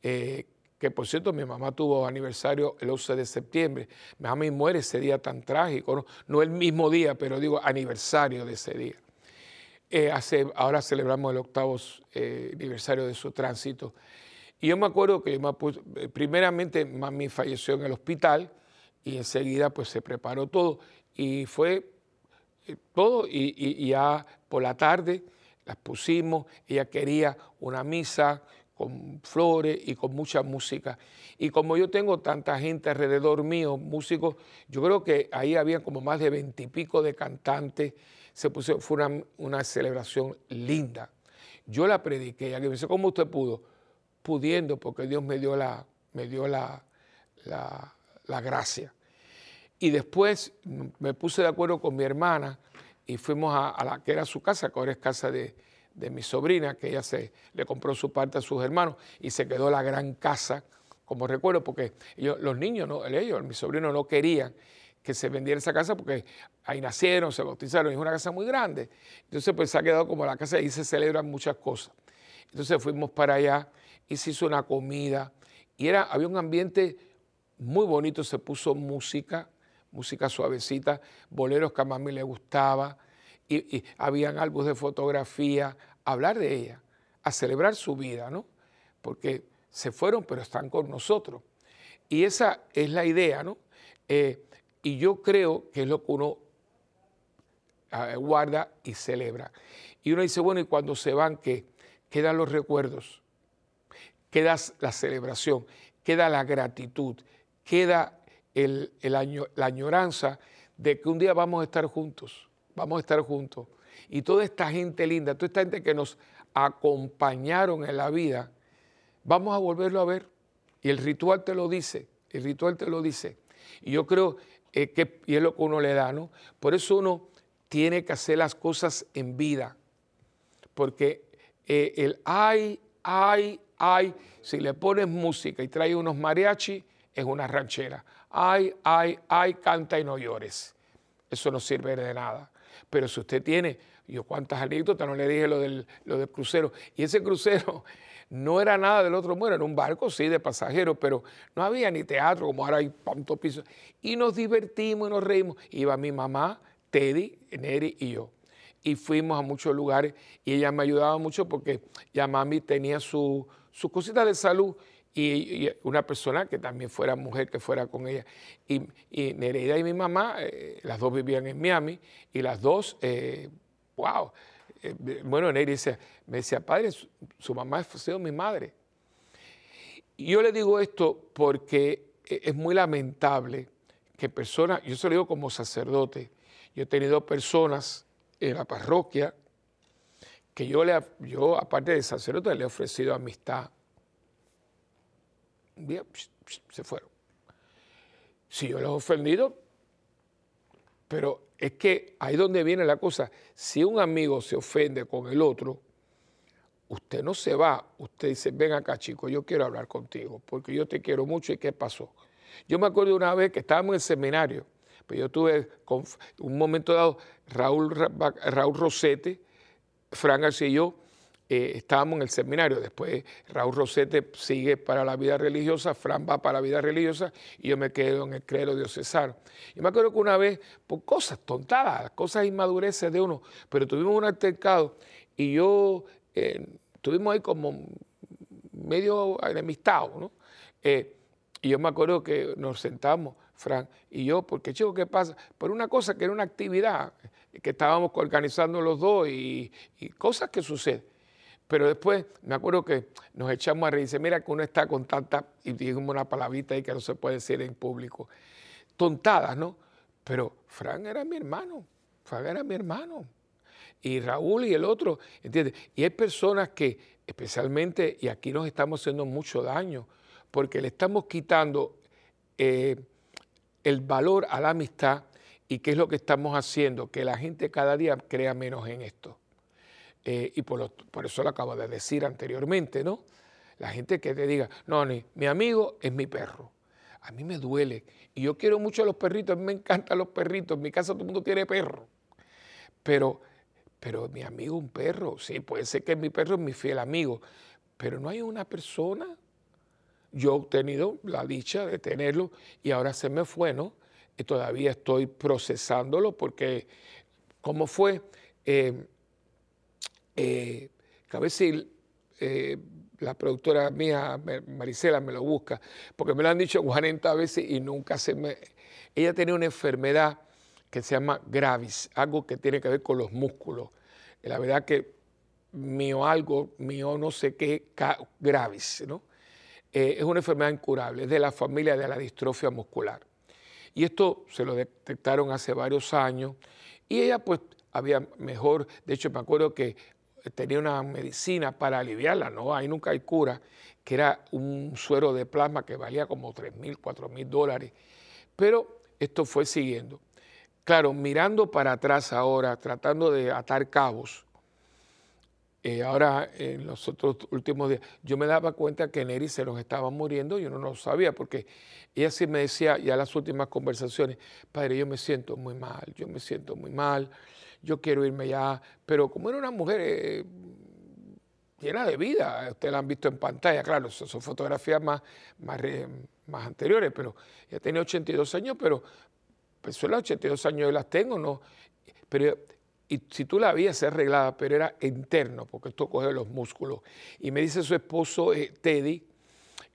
Eh, que por cierto mi mamá tuvo aniversario el 11 de septiembre. Mi mamá muere ese día tan trágico, no, el mismo día, pero digo aniversario de ese día. Eh, ahora celebramos el octavo aniversario de su tránsito. Y yo me acuerdo que primeramente mami falleció en el hospital y enseguida pues se preparó todo y fue todo y, ya por la tarde las pusimos, ella quería una misa con flores y con mucha música. Y como yo tengo tanta gente alrededor mío, músicos, yo creo que ahí había como más de veintipico de cantantes, se puso, fue una, celebración linda. Yo la prediqué, y me dice, ¿cómo usted pudo? Pudiendo, porque Dios me dio la, me dio la, la gracia. Y después me puse de acuerdo con mi hermana y fuimos a, la que era su casa, que ahora es casa de, mi sobrina, que ella se le compró su parte a sus hermanos y se quedó la gran casa, como recuerdo, porque los niños, no, ellos, mi sobrino no querían que se vendiera esa casa porque ahí nacieron, se bautizaron, es una casa muy grande. Entonces pues se ha quedado como la casa y se celebran muchas cosas. Entonces fuimos para allá y se hizo una comida y era, había un ambiente muy bonito, se puso música, música suavecita, boleros que a mami le gustaba, y, habían álbumes de fotografía, hablar de ella, a celebrar su vida, ¿no? Porque se fueron, pero están con nosotros. Y esa es la idea, ¿no? Eh, y yo creo que es lo que uno ah, guarda y celebra. Y uno dice, bueno, y cuando se van, ¿qué? Quedan los recuerdos, queda la celebración, queda la gratitud, queda el, año, la añoranza de que un día vamos a estar juntos, vamos a estar juntos. Y toda esta gente linda, toda esta gente que nos acompañaron en la vida, vamos a volverlo a ver. Y el ritual te lo dice, el ritual te lo dice. Y yo creo eh, que, y es lo que uno le da, ¿no? Por eso uno tiene que hacer las cosas en vida. Porque eh, el ay, ay, ay, si le pones música y trae unos mariachi, es una ranchera ay, ay, ay, canta y no llores. Eso no sirve de nada. Pero si usted tiene, yo cuántas anécdotas, no le dije lo del, lo del crucero, y ese crucero (laughs) no era nada del otro mundo, era un barco, sí, de pasajeros, pero no había ni teatro, como ahora hay tantos pisos. Y nos divertimos y nos reímos. Iba mi mamá, Teddy, Neri y yo. Y fuimos a muchos lugares y ella me ayudaba mucho porque ya mami tenía su, su cosita de salud y, una persona que también fuera mujer, que fuera con ella. Y, Nereida y mi mamá, eh, las dos vivían en Miami, y las dos, eh, wow. Eh, bueno, Nereida me decía, padre, su, mamá ha sido mi madre. Y yo le digo esto porque es muy lamentable que personas, yo se lo digo como sacerdote, yo he tenido personas en la parroquia que yo, le, yo aparte de sacerdote, le he ofrecido amistad bien, se fueron. Si yo los he ofendido, pero es que ahí donde viene la cosa, si un amigo se ofende con el otro, usted no se va, usted dice, ven acá chico, yo quiero hablar contigo, porque yo te quiero mucho y qué pasó. Yo me acuerdo una vez que estábamos en el seminario, Pues yo tuve un momento dado Raúl, Raúl Rosete, Fran y yo eh, estábamos en el seminario. Después Raúl Rosete sigue para la vida religiosa, Fran va para la vida religiosa y yo me quedo en el clero diocesano. Y me acuerdo que una vez, por cosas tontadas, cosas inmadureces de uno, pero tuvimos un altercado y yo eh, tuvimos ahí como medio enemistado, ¿no? Eh, y yo me acuerdo que nos sentamos, Fran y yo, porque chico, ¿qué pasa? Por una cosa que era una actividad que estábamos organizando los dos y, y cosas que suceden. Pero después me acuerdo que nos echamos a reír. Dice, mira que uno está con tanta, y dijimos una palabrita ahí que no se puede decir en público, tontadas, ¿no? Pero Fran era mi hermano, Fran era mi hermano. Y Raúl y el otro, ¿entiendes? Y hay personas que, especialmente, y aquí nos estamos haciendo mucho daño, porque le estamos quitando eh, el valor a la amistad y qué es lo que estamos haciendo, que la gente cada día crea menos en esto. Eh, y por, eso lo acabo de decir anteriormente, ¿no? La gente que te diga, no, mi amigo es mi perro. A mí me duele. Y yo quiero mucho a los perritos, a mí me encantan los perritos. En mi casa todo el mundo tiene perro. Pero, pero mi amigo un perro. Sí, puede ser que mi perro es mi fiel amigo. Pero no hay una persona. Yo he tenido la dicha de tenerlo y ahora se me fue, ¿no? Y todavía estoy procesándolo porque, ¿cómo fue? Eh, eh, eh, la productora mía, Marisela, me lo busca, porque me lo han dicho 40 veces y nunca se me... Ella tenía una enfermedad que se llama gravis, algo que tiene que ver con los músculos. La verdad que mío algo, mío no sé qué, gravis, ¿no? Eh, es una enfermedad incurable, es de la familia de la distrofia muscular. Y esto se lo detectaron hace varios años y ella pues había mejor, de hecho me acuerdo que tenía una medicina para aliviarla, no, ahí nunca hay cura, que era un suero de plasma que valía como 3 mil, 4 mil dólares. Pero esto fue siguiendo. Claro, mirando para atrás ahora, tratando de atar cabos, eh, ahora en los otros últimos días, yo me daba cuenta que Neri se nos estaba muriendo y uno no lo sabía, porque ella sí me decía ya las últimas conversaciones, padre, yo me siento muy mal, yo me siento muy mal, yo quiero irme ya, pero como era una mujer eh, llena de vida, ustedes la han visto en pantalla, claro, son, fotografías más, más, anteriores, pero ella tenía 82 años, pero pues las 82 años yo las tengo, ¿no? Pero y si tú la veías arreglada, pero era interno, porque esto coge los músculos. Y me dice su esposo eh, Teddy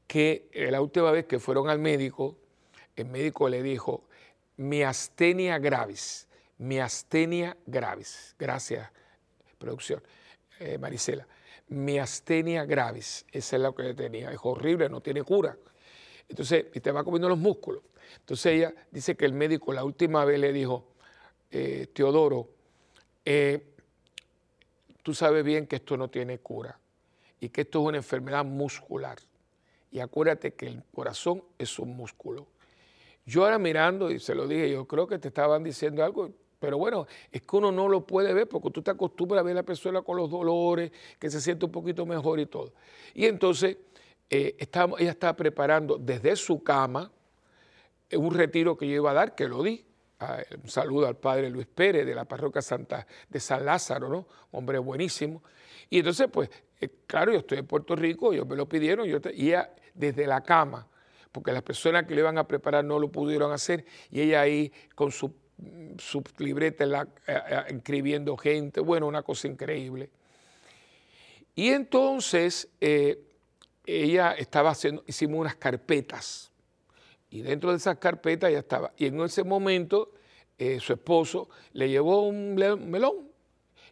que eh, la última vez que fueron al médico, el médico le dijo miastenia gravis miastenia gravis. Gracias, producción. Eh, Marisela. Miastenia gravis. Esa es la que tenía. Es horrible, no tiene cura. Entonces, y te va comiendo los músculos. Entonces ella dice que el médico la última vez le dijo, eh, Teodoro, eh, tú sabes bien que esto no tiene cura y que esto es una enfermedad muscular. Y acuérdate que el corazón es un músculo. Yo ahora mirando, y se lo dije, yo creo que te estaban diciendo algo, pero bueno, es que uno no lo puede ver porque tú te acostumbras a ver a la persona con los dolores, que se siente un poquito mejor y todo. Y entonces eh, ella estaba preparando desde su cama un retiro que yo iba a dar, que lo di. Un saludo al padre Luis Pérez de la parroquia Santa de San Lázaro, ¿no? Hombre buenísimo. Y entonces, pues, eh, claro, yo estoy en Puerto Rico, ellos me lo pidieron, yo y ella desde la cama, porque las personas que le iban a preparar no lo pudieron hacer, y ella ahí con su su libreta la, eh, eh, escribiendo gente, bueno, una cosa increíble. Y entonces ella estaba haciendo, hicimos unas carpetas, y dentro de esas carpetas ya estaba, y en ese momento su esposo le llevó un melón,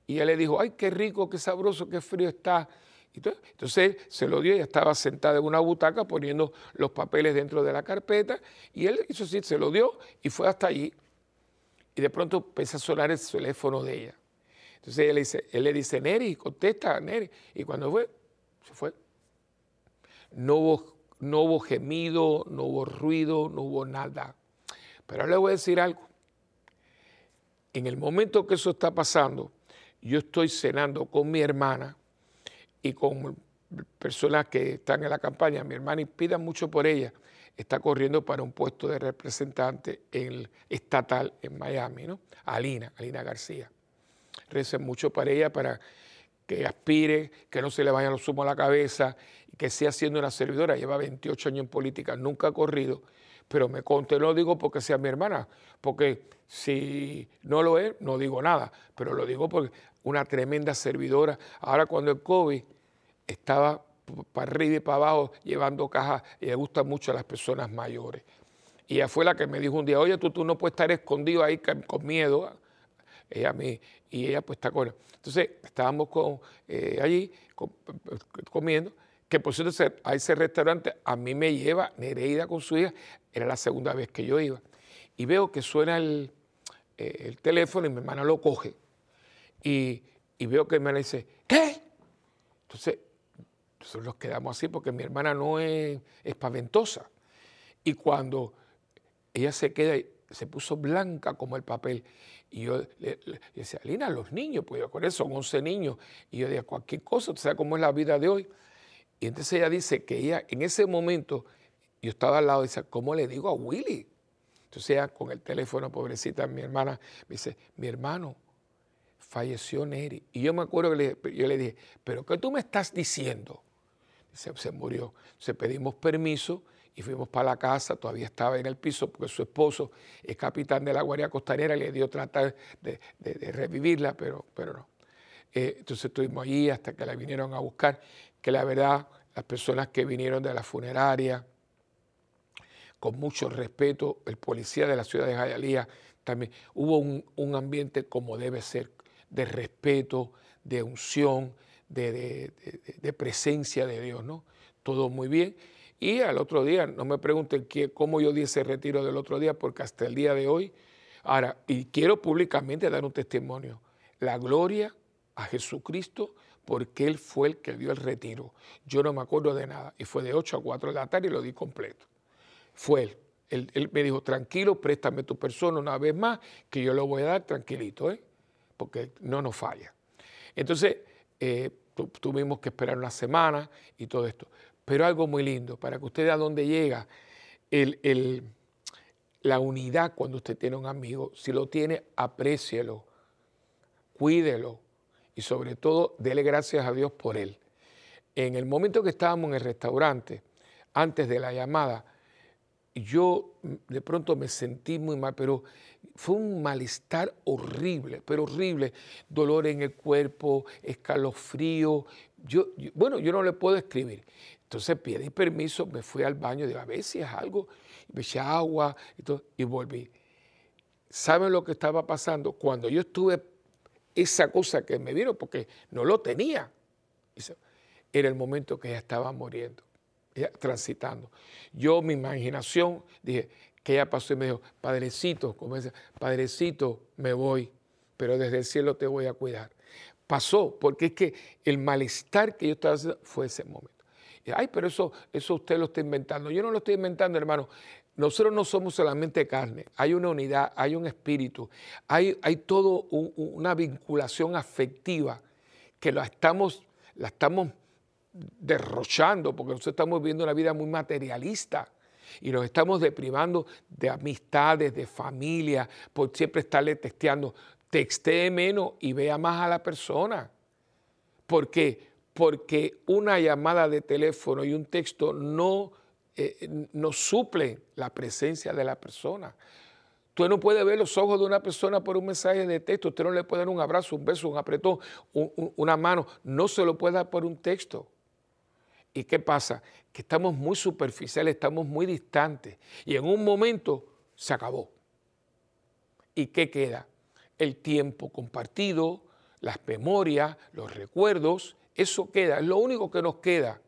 y ella le dijo, ay, qué rico, qué sabroso, qué frío está. Entonces se lo dio, ella estaba sentada en una butaca poniendo los papeles dentro de la carpeta, y él hizo así, se lo dio y fue hasta allí y de pronto empieza a sonar el teléfono de ella. Entonces él le dice, él le dice, Neri, contesta, Neri. Y cuando fue, se fue. No hubo, no hubo gemido, no hubo ruido, no hubo nada. Pero le voy a decir algo. En el momento que eso está pasando, yo estoy cenando con mi hermana y con personas que están en la campaña, mi hermana, y pidan mucho por ella. está corriendo para un puesto de representante en estatal en Miami, ¿no? Alina, Alina García. Recen mucho para ella, para que aspire, que no se le vayan los humos a la cabeza, que siga siendo una servidora. Lleva 28 años en política, nunca ha corrido, pero me conté, no lo digo porque sea mi hermana, porque si no lo es, no digo nada, pero lo digo porque una tremenda servidora. Ahora cuando el COVID estaba para arriba y para abajo llevando cajas y le gusta mucho a las personas mayores. Y ella fue la que me dijo un día, oye, tú, tú no puedes estar escondido ahí con miedo. Ella me, y ella pues está con... Entonces estábamos con, eh, allí comiendo, que por cierto a ese restaurante a mí me lleva Nereida con su hija, era la segunda vez que yo iba. Y veo que suena el, eh, el teléfono y mi hermana lo coge. Y, y veo que mi hermana dice, ¿qué? Entonces nosotros nos quedamos así porque mi hermana no es espaventosa. Y cuando ella se queda, se puso blanca como el papel. Y yo le, decía, Lina, los niños, pues yo con eso son 11 niños. Y yo decía, cualquier cosa, tú sabes cómo es la vida de hoy. Y entonces ella dice que ella, en ese momento, yo estaba al lado y dice, ¿cómo le digo a Willy? Entonces ella con el teléfono, pobrecita, mi hermana, me dice, mi hermano, falleció Neri. Y yo me acuerdo que yo le dije, ¿pero qué tú me estás diciendo? se, se murió. Se pedimos permiso y fuimos para la casa, todavía estaba en el piso porque su esposo es capitán de la Guardia Costanera, le dio tratar de, revivirla, pero, pero no. Eh, entonces estuvimos allí hasta que la vinieron a buscar, que la verdad, las personas que vinieron de la funeraria, con mucho respeto, el policía de la ciudad de Jayalía, también hubo un, un ambiente como debe ser, de respeto, de unción, de, presencia de Dios, ¿no? Todo muy bien. Y al otro día, no me pregunten qué, cómo yo di ese retiro del otro día, porque hasta el día de hoy, ahora, y quiero públicamente dar un testimonio, la gloria a Jesucristo, porque Él fue el que dio el retiro. Yo no me acuerdo de nada, y fue de 8 a 4 de la tarde y lo di completo. Fue Él. Él, me dijo, tranquilo, préstame tu persona una vez más, que yo lo voy a dar tranquilito, ¿eh? porque no nos falla. Entonces, eh, tuvimos que esperar una semana y todo esto. Pero algo muy lindo, para que usted vea dónde llega la unidad cuando usted tiene un amigo. Si lo tiene, aprécielo, cuídelo y sobre todo, dele gracias a Dios por él. En el momento que estábamos en el restaurante, antes de la llamada, yo de pronto me sentí muy mal, pero fue un malestar horrible, pero horrible, dolor en el cuerpo, escalofrío. Yo, bueno, yo no le puedo escribir. Entonces pedí permiso, me fui al baño, a ver si es algo, me eché agua y, todo, y volví. ¿Saben lo que estaba pasando? Cuando yo estuve, esa cosa que me vino, porque no lo tenía, era el momento que ella estaba muriendo transitando. Yo, mi imaginación, dije, que ella pasó y me dijo, Padrecito, como dice, Padrecito, me voy, pero desde el cielo te voy a cuidar. Pasó, porque es que el malestar que yo estaba haciendo fue ese momento. Ay, pero eso, eso usted lo está inventando. Yo no lo estoy inventando, hermano. Nosotros no somos solamente carne, hay una unidad, hay un espíritu, hay, hay toda una vinculación afectiva que la estamos, la estamos derrochando, porque nosotros estamos viviendo una vida muy materialista y nos estamos deprivando de amistades, de familia, por siempre estarle texteando. Textee menos y vea más a la persona. ¿Por qué? Porque una llamada de teléfono y un texto no, eh, no suplen la presencia de la persona. Usted no puede ver los ojos de una persona por un mensaje de texto. Usted no le puede dar un abrazo, un beso, un apretón, una mano. No se lo puede dar por un texto. ¿Y qué pasa? Que estamos muy superficiales, estamos muy distantes y en un momento se acabó. ¿Y qué queda? El tiempo compartido, las memorias, los recuerdos, eso queda, es lo único que nos queda.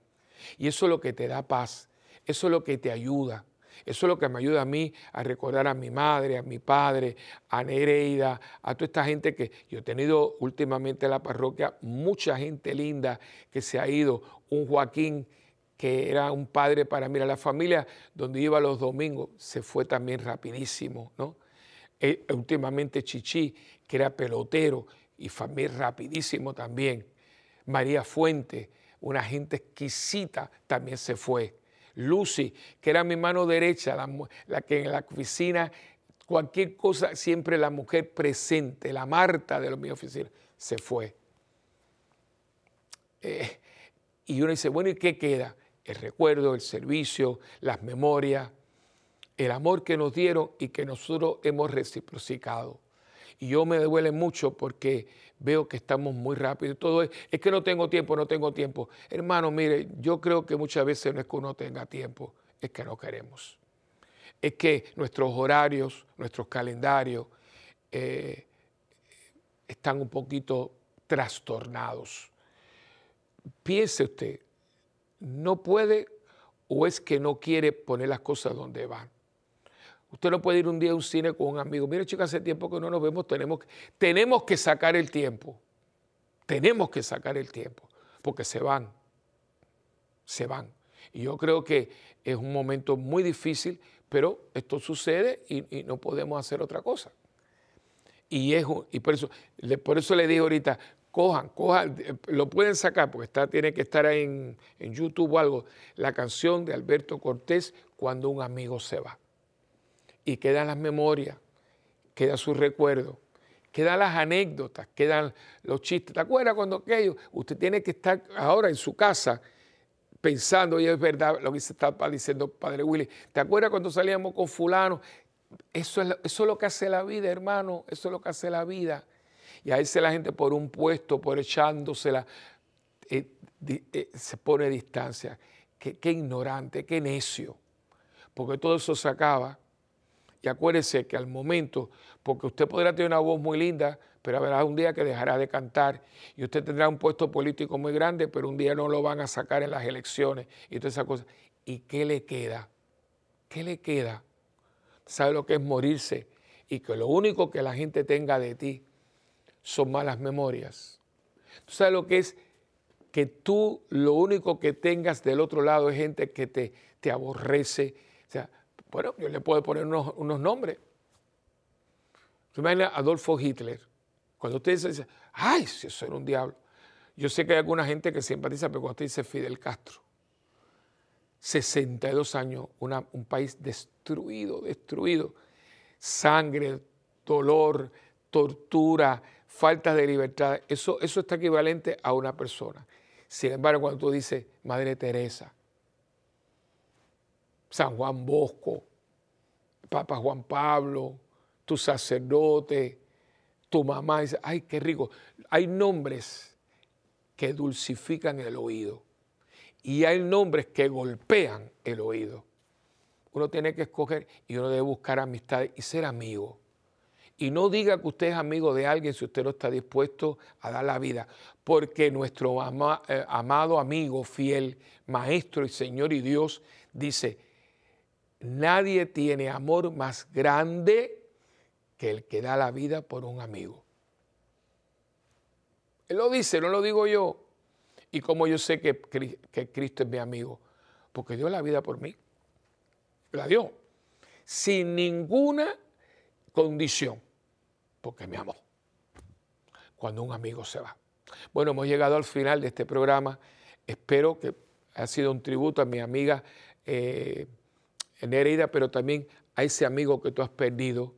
Y eso es lo que te da paz, eso es lo que te ayuda. Eso es lo que me ayuda a mí a recordar a mi madre, a mi padre, a Nereida, a toda esta gente que yo he tenido últimamente en la parroquia, mucha gente linda que se ha ido. Un Joaquín que era un padre para mí, a la familia donde iba los domingos, se fue también rapidísimo, ¿no? E, últimamente Chichi, que era pelotero y familia rapidísimo también. María Fuente, una gente exquisita, también se fue. Lucy, que era mi mano derecha, la, que en la oficina, cualquier cosa, siempre la mujer presente, la Marta de mi oficina, se fue. Eh, y uno dice, bueno, ¿y qué queda? El recuerdo, el servicio, las memorias, el amor que nos dieron y que nosotros hemos reciprocado. Y yo me duele mucho porque veo que estamos muy rápido. Todo es, es que no tengo tiempo, no tengo tiempo. Hermano, mire, yo creo que muchas veces no es que uno tenga tiempo, es que no queremos. Es que nuestros horarios, nuestros calendarios eh, están un poquito trastornados. Piense usted, no puede o es que no quiere poner las cosas donde van. Usted no puede ir un día a un cine con un amigo. Mire, chicos, hace tiempo que no nos vemos, tenemos, tenemos que sacar el tiempo. Tenemos que sacar el tiempo, porque se van, se van. Y yo creo que es un momento muy difícil, pero esto sucede y, no podemos hacer otra cosa. Y, es, y por, eso, por eso le digo ahorita, cojan, cojan, lo pueden sacar, porque está, tiene que estar en, en YouTube o algo, la canción de Alberto Cortés, Cuando un amigo se va y quedan las memorias, queda su recuerdo, quedan las anécdotas, quedan los chistes. ¿Te acuerdas cuando aquello? Usted tiene que estar ahora en su casa pensando, y es verdad lo que se está diciendo Padre Willy, ¿te acuerdas cuando salíamos con fulano? Eso es, eso es lo que hace la vida, hermano, eso es lo que hace la vida. Y a veces la gente por un puesto, por echándosela, eh, eh, se pone a distancia. Qué ignorante, qué necio. Porque todo eso se acaba y acuérdese que al momento, porque usted podrá tener una voz muy linda, pero habrá un día que dejará de cantar y usted tendrá un puesto político muy grande, pero un día no lo van a sacar en las elecciones y todas esas cosas. ¿Y qué le queda? ¿Qué le queda? ¿Sabe lo que es morirse? Y que lo único que la gente tenga de ti son malas memorias. ¿Tú sabes lo que es? Que tú lo único que tengas del otro lado es gente que te, te aborrece. O sea, bueno, yo le puedo poner unos, nombres. Se imagina Adolfo Hitler. Cuando usted dice, ay, si eso era un diablo. Yo sé que hay alguna gente que simpatiza, pero cuando usted dice Fidel Castro, 62 años, un país destruido, destruido. Sangre, dolor, tortura, falta de libertad. Eso, eso está equivalente a una persona. Sin embargo, cuando tú dices Madre Teresa, San Juan Bosco, Papa Juan Pablo, tu sacerdote, tu mamá. Dice, ay, qué rico. Hay nombres que dulcifican el oído y hay nombres que golpean el oído. Uno tiene que escoger y uno debe buscar amistad y ser amigo. Y no diga que usted es amigo de alguien si usted no está dispuesto a dar la vida, porque nuestro eh, amado amigo, fiel, maestro y Señor y Dios dice, Nadie tiene amor más grande que el que da la vida por un amigo. Él lo dice, no lo digo yo. Y como yo sé que, Cristo es mi amigo, porque dio la vida por mí. La dio. Sin ninguna condición, porque me amó. Cuando un amigo se va. Bueno, hemos llegado al final de este programa. Espero que haya sido un tributo a mi amiga. Eh, herida, pero también a ese amigo que tú has perdido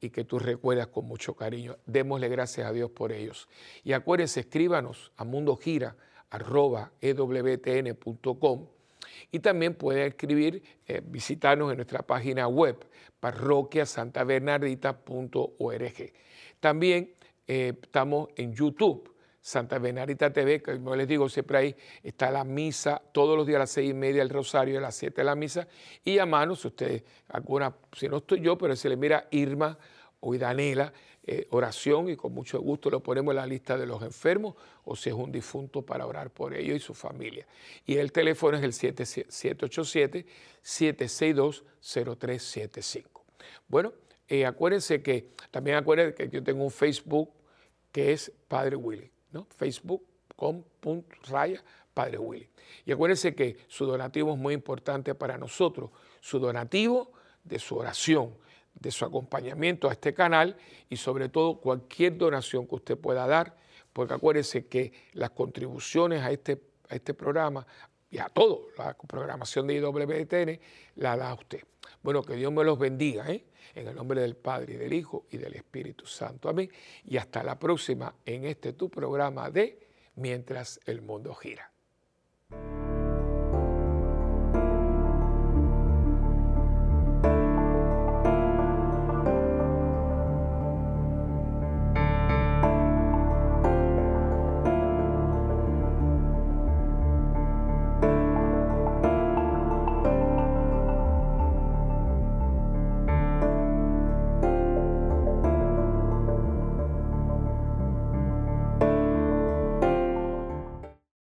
y que tú recuerdas con mucho cariño. Démosle gracias a Dios por ellos. Y acuérdense, escríbanos a mundogira.ewtn.com y también pueden escribir, eh, visitarnos en nuestra página web, parroquiasantabernardita.org. También eh, estamos en YouTube Santa Bernardita TV, como les digo, siempre ahí está la misa, todos los días a las seis y media el rosario, a las siete la misa, y a mano, si ustedes, alguna, si no estoy yo, pero se le mira Irma o Idanela, eh, oración, y con mucho gusto lo ponemos en la lista de los enfermos, o si es un difunto para orar por ellos y su familia. Y el teléfono es el 787-762-0375. Bueno, eh, acuérdense que, también acuérdense que yo tengo un Facebook que es Padre Willy. ¿No? Facebook.com raya Padre Willy. Y acuérdense que su donativo es muy importante para nosotros. Su donativo de su oración, de su acompañamiento a este canal y sobre todo cualquier donación que usted pueda dar, porque acuérdense que las contribuciones a este, a este programa y a todo. La programación de IWTN la da usted. Bueno, que Dios me los bendiga, ¿eh? en el nombre del Padre, y del Hijo y del Espíritu Santo. Amén. Y hasta la próxima en este tu programa de Mientras el mundo gira.